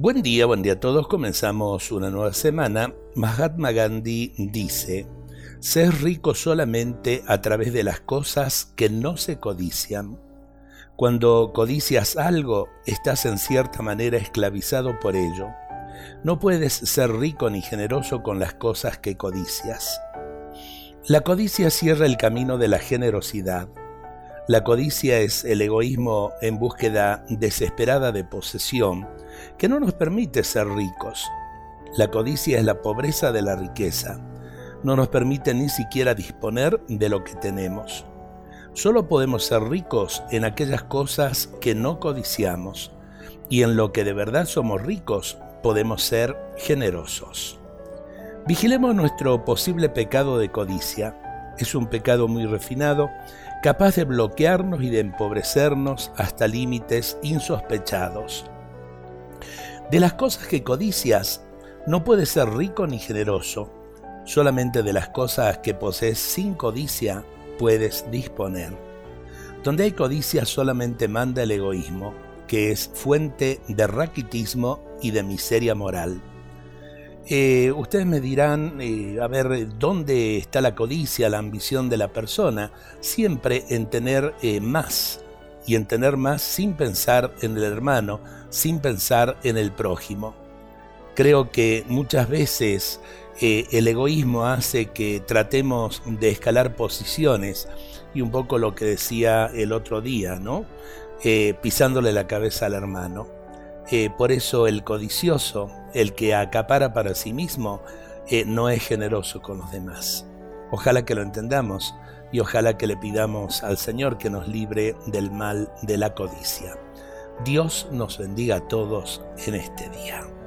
Buen día, buen día a todos. Comenzamos una nueva semana. Mahatma Gandhi dice, ser rico solamente a través de las cosas que no se codician. Cuando codicias algo, estás en cierta manera esclavizado por ello. No puedes ser rico ni generoso con las cosas que codicias. La codicia cierra el camino de la generosidad. La codicia es el egoísmo en búsqueda desesperada de posesión que no nos permite ser ricos. La codicia es la pobreza de la riqueza. No nos permite ni siquiera disponer de lo que tenemos. Solo podemos ser ricos en aquellas cosas que no codiciamos y en lo que de verdad somos ricos podemos ser generosos. Vigilemos nuestro posible pecado de codicia es un pecado muy refinado, capaz de bloquearnos y de empobrecernos hasta límites insospechados. De las cosas que codicias, no puedes ser rico ni generoso. Solamente de las cosas que posees sin codicia puedes disponer. Donde hay codicia solamente manda el egoísmo, que es fuente de raquitismo y de miseria moral. Eh, ustedes me dirán, eh, a ver, ¿dónde está la codicia, la ambición de la persona? Siempre en tener eh, más y en tener más sin pensar en el hermano, sin pensar en el prójimo. Creo que muchas veces el egoísmo hace que tratemos de escalar posiciones y un poco lo que decía el otro día, ¿no? pisándole la cabeza al hermano. Eh, por eso el codicioso, el que acapara para sí mismo, eh, no es generoso con los demás. Ojalá que lo entendamos y ojalá que le pidamos al Señor que nos libre del mal de la codicia. Dios nos bendiga a todos en este día.